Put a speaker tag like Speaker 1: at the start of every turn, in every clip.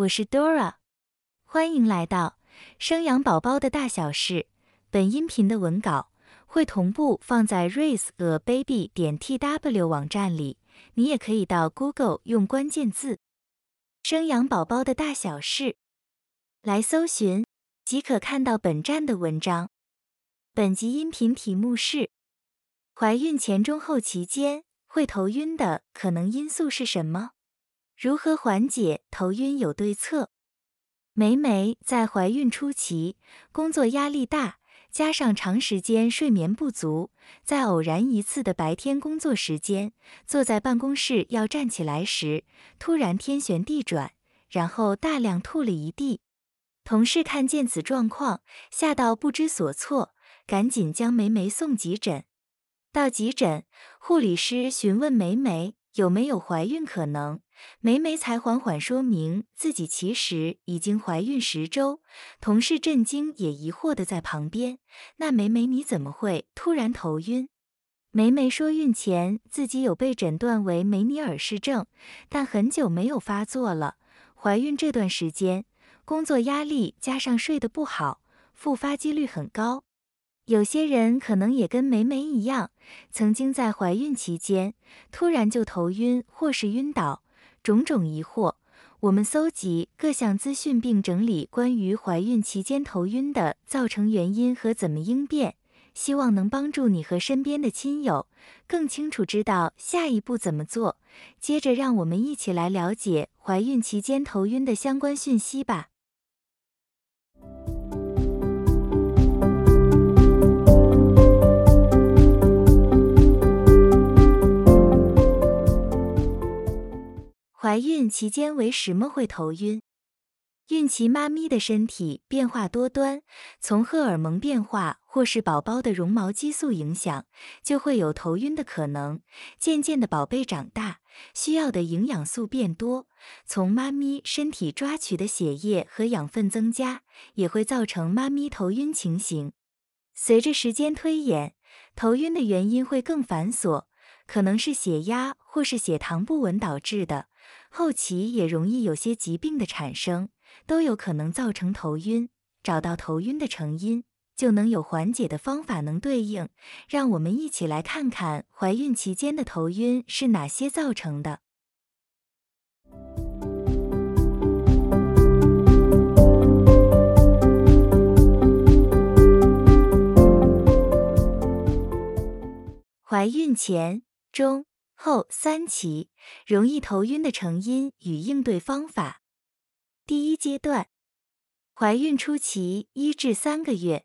Speaker 1: 我是 Dora，欢迎来到生养宝宝的大小事。本音频的文稿会同步放在 raiseababy 点 tw 网站里，你也可以到 Google 用关键字“生养宝宝的大小事”来搜寻，即可看到本站的文章。本集音频题目是：怀孕前、中、后期间会头晕的可能因素是什么？如何缓解头晕有对策？梅梅在怀孕初期工作压力大，加上长时间睡眠不足，在偶然一次的白天工作时间，坐在办公室要站起来时，突然天旋地转，然后大量吐了一地。同事看见此状况，吓到不知所措，赶紧将梅梅送急诊。到急诊，护理师询问梅梅有没有怀孕可能。梅梅才缓缓说明自己其实已经怀孕十周，同事震惊也疑惑的在旁边。那梅梅你怎么会突然头晕？梅梅说孕前自己有被诊断为梅尼尔氏症，但很久没有发作了。怀孕这段时间，工作压力加上睡得不好，复发几率很高。有些人可能也跟梅梅一样，曾经在怀孕期间突然就头晕或是晕倒。种种疑惑，我们搜集各项资讯并整理关于怀孕期间头晕的造成原因和怎么应变，希望能帮助你和身边的亲友更清楚知道下一步怎么做。接着，让我们一起来了解怀孕期间头晕的相关讯息吧。怀孕期间为什么会头晕？孕期妈咪的身体变化多端，从荷尔蒙变化或是宝宝的绒毛激素影响，就会有头晕的可能。渐渐的，宝贝长大，需要的营养素变多，从妈咪身体抓取的血液和养分增加，也会造成妈咪头晕情形。随着时间推演，头晕的原因会更繁琐，可能是血压或是血糖不稳导致的。后期也容易有些疾病的产生，都有可能造成头晕。找到头晕的成因，就能有缓解的方法能对应。让我们一起来看看怀孕期间的头晕是哪些造成的。怀孕前、中。后三期容易头晕的成因与应对方法。第一阶段，怀孕初期一至三个月，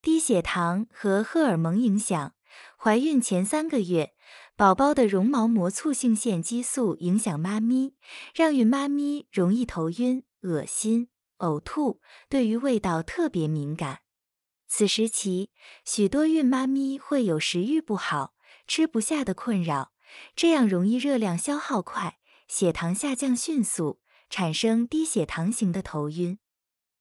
Speaker 1: 低血糖和荷尔蒙影响。怀孕前三个月，宝宝的绒毛膜促性腺激素影响妈咪，让孕妈咪容易头晕、恶心、呕吐，对于味道特别敏感。此时期，许多孕妈咪会有食欲不好、吃不下的困扰。这样容易热量消耗快，血糖下降迅速，产生低血糖型的头晕。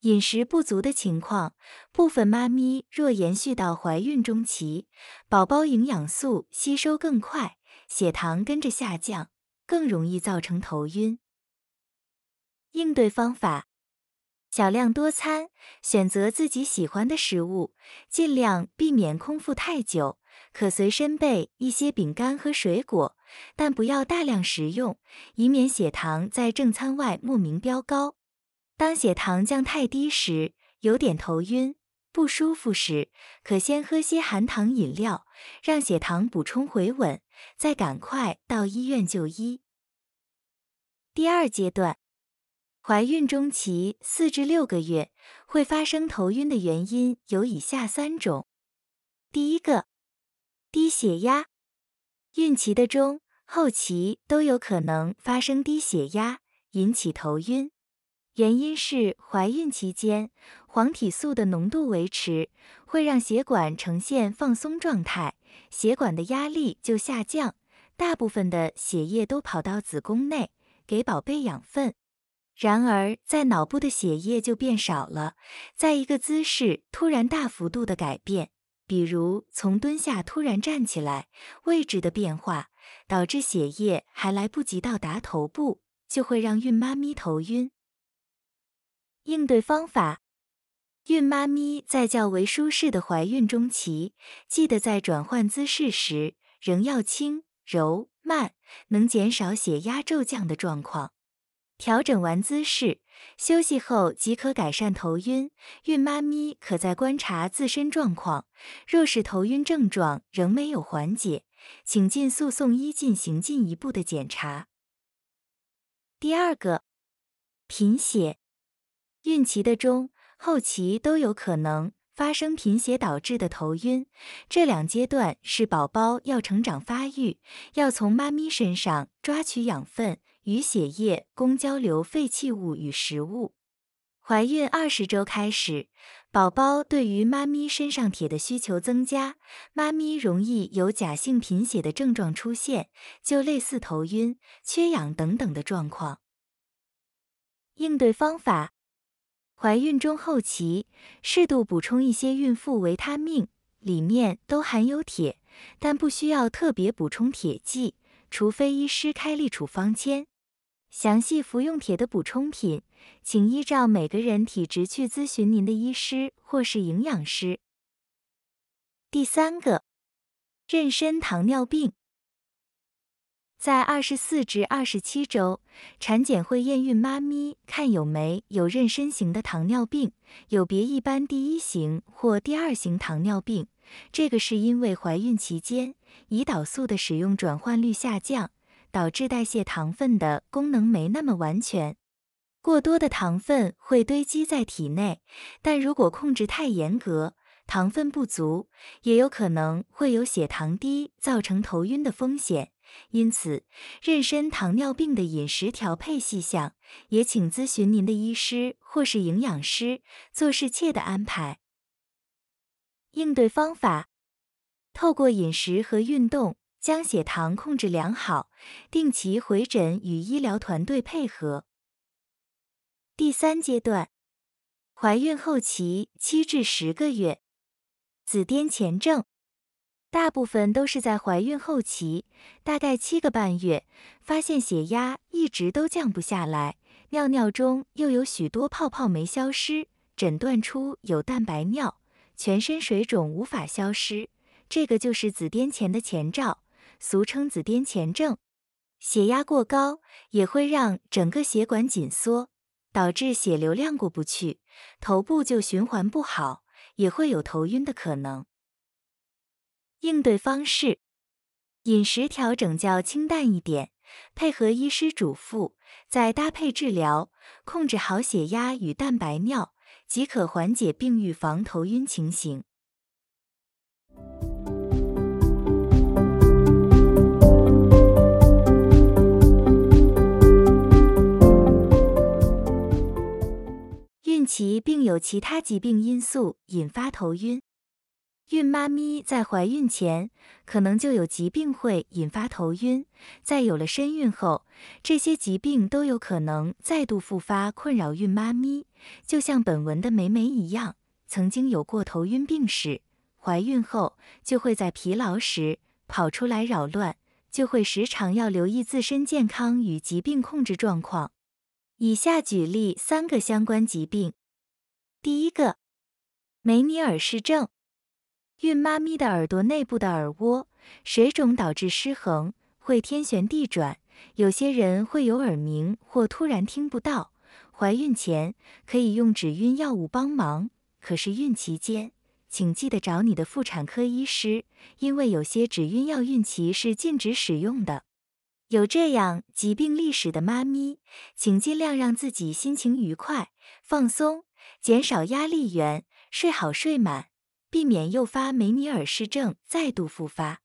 Speaker 1: 饮食不足的情况，部分妈咪若延续到怀孕中期，宝宝营养素吸收更快，血糖跟着下降，更容易造成头晕。应对方法：小量多餐，选择自己喜欢的食物，尽量避免空腹太久。可随身备一些饼干和水果，但不要大量食用，以免血糖在正餐外莫名飙高。当血糖降太低时，有点头晕不舒服时，可先喝些含糖饮料，让血糖补充回稳，再赶快到医院就医。第二阶段，怀孕中期四至六个月会发生头晕的原因有以下三种：第一个。低血压，孕期的中后期都有可能发生低血压，引起头晕。原因是怀孕期间黄体素的浓度维持，会让血管呈现放松状态，血管的压力就下降，大部分的血液都跑到子宫内给宝贝养分。然而在脑部的血液就变少了，在一个姿势突然大幅度的改变。比如从蹲下突然站起来，位置的变化导致血液还来不及到达头部，就会让孕妈咪头晕。应对方法：孕妈咪在较为舒适的怀孕中期，记得在转换姿势时仍要轻柔慢，能减少血压骤降的状况。调整完姿势，休息后即可改善头晕。孕妈咪可在观察自身状况，若是头晕症状仍没有缓解，请尽速送医进行进一步的检查。第二个，贫血，孕期的中后期都有可能发生贫血导致的头晕。这两阶段是宝宝要成长发育，要从妈咪身上抓取养分。与血液供交流废弃物与食物。怀孕二十周开始，宝宝对于妈咪身上铁的需求增加，妈咪容易有假性贫血的症状出现，就类似头晕、缺氧等等的状况。应对方法：怀孕中后期适度补充一些孕妇维他命，里面都含有铁，但不需要特别补充铁剂，除非医师开立处方签。详细服用铁的补充品，请依照每个人体质去咨询您的医师或是营养师。第三个，妊娠糖尿病，在二十四至二十七周，产检会验孕妈咪看有没有妊娠型的糖尿病，有别一般第一型或第二型糖尿病。这个是因为怀孕期间胰岛素的使用转换率下降。导致代谢糖分的功能没那么完全，过多的糖分会堆积在体内，但如果控制太严格，糖分不足，也有可能会有血糖低，造成头晕的风险。因此，妊娠糖尿病的饮食调配细项，也请咨询您的医师或是营养师，做适切的安排。应对方法：透过饮食和运动。将血糖控制良好，定期回诊与医疗团队配合。第三阶段，怀孕后期七至十个月，子癫前症，大部分都是在怀孕后期，大概七个半月，发现血压一直都降不下来，尿尿中又有许多泡泡没消失，诊断出有蛋白尿，全身水肿无法消失，这个就是子癫前的前兆。俗称子癫前症，血压过高也会让整个血管紧缩，导致血流量过不去，头部就循环不好，也会有头晕的可能。应对方式：饮食调整较清淡一点，配合医师嘱咐，再搭配治疗，控制好血压与蛋白尿，即可缓解并预防头晕情形。其并有其他疾病因素引发头晕。孕妈咪在怀孕前可能就有疾病会引发头晕，在有了身孕后，这些疾病都有可能再度复发，困扰孕妈咪。就像本文的梅梅一样，曾经有过头晕病史，怀孕后就会在疲劳时跑出来扰乱，就会时常要留意自身健康与疾病控制状况。以下举例三个相关疾病。第一个，梅尼尔氏症，孕妈咪的耳朵内部的耳蜗水肿导致失衡，会天旋地转，有些人会有耳鸣或突然听不到。怀孕前可以用止晕药物帮忙，可是孕期间请记得找你的妇产科医师，因为有些止晕药孕期是禁止使用的。有这样疾病历史的妈咪，请尽量让自己心情愉快、放松。减少压力源，睡好睡满，避免诱发梅尼尔氏症再度复发。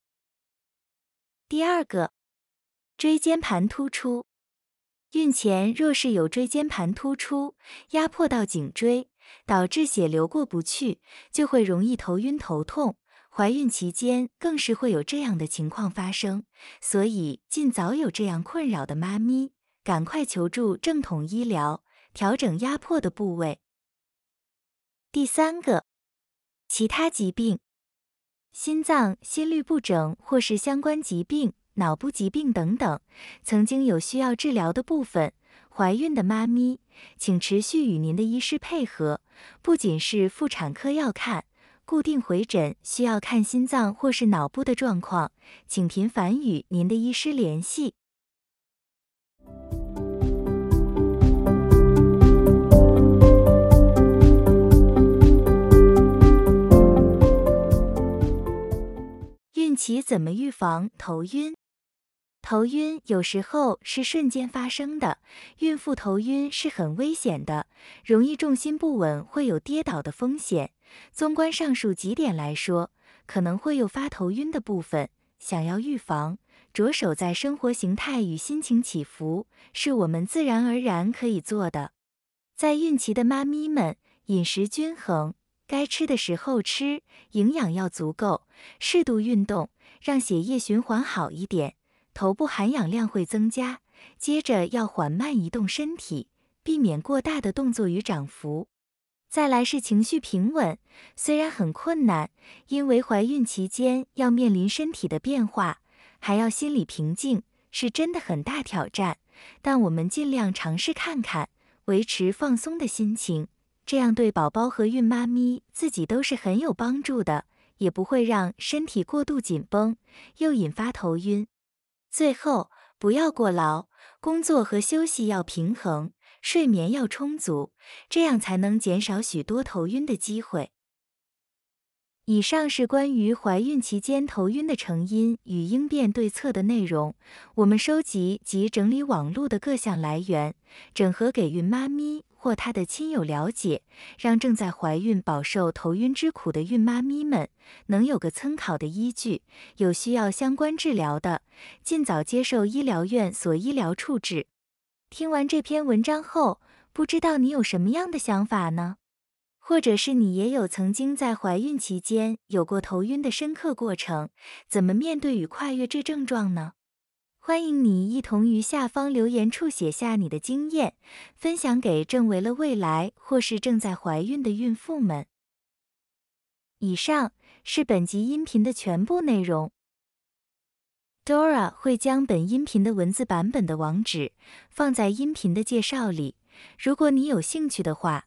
Speaker 1: 第二个，椎间盘突出，孕前若是有椎间盘突出，压迫到颈椎，导致血流过不去，就会容易头晕头痛。怀孕期间更是会有这样的情况发生，所以尽早有这样困扰的妈咪，赶快求助正统医疗，调整压迫的部位。第三个，其他疾病，心脏、心律不整或是相关疾病脑部疾病等等，曾经有需要治疗的部分。怀孕的妈咪，请持续与您的医师配合，不仅是妇产科要看，固定回诊需要看心脏或是脑部的状况，请频繁与您的医师联系。孕期怎么预防头晕？头晕有时候是瞬间发生的，孕妇头晕是很危险的，容易重心不稳，会有跌倒的风险。纵观上述几点来说，可能会诱发头晕的部分，想要预防，着手在生活形态与心情起伏，是我们自然而然可以做的。在孕期的妈咪们，饮食均衡，该吃的时候吃，营养要足够，适度运动，让血液循环好一点。头部含氧量会增加，接着要缓慢移动身体，避免过大的动作与涨幅。再来是情绪平稳，虽然很困难，因为怀孕期间要面临身体的变化，还要心理平静，是真的很大挑战。但我们尽量尝试看看，维持放松的心情，这样对宝宝和孕妈咪自己都是很有帮助的，也不会让身体过度紧绷，又引发头晕。最后，不要过劳，工作和休息要平衡，睡眠要充足，这样才能减少许多头晕的机会。以上是关于怀孕期间头晕的成因与应变对策的内容。我们收集及整理网络的各项来源，整合给孕妈咪。或她的亲友了解，让正在怀孕饱受头晕之苦的孕妈咪们能有个参考的依据。有需要相关治疗的，尽早接受医疗院所医疗处置。听完这篇文章后，不知道你有什么样的想法呢？或者是你也有曾经在怀孕期间有过头晕的深刻过程？怎么面对与跨越这症状呢？欢迎你一同于下方留言处写下你的经验，分享给正为了未来或是正在怀孕的孕妇们。以上是本集音频的全部内容。Dora 会将本音频的文字版本的网址放在音频的介绍里，如果你有兴趣的话，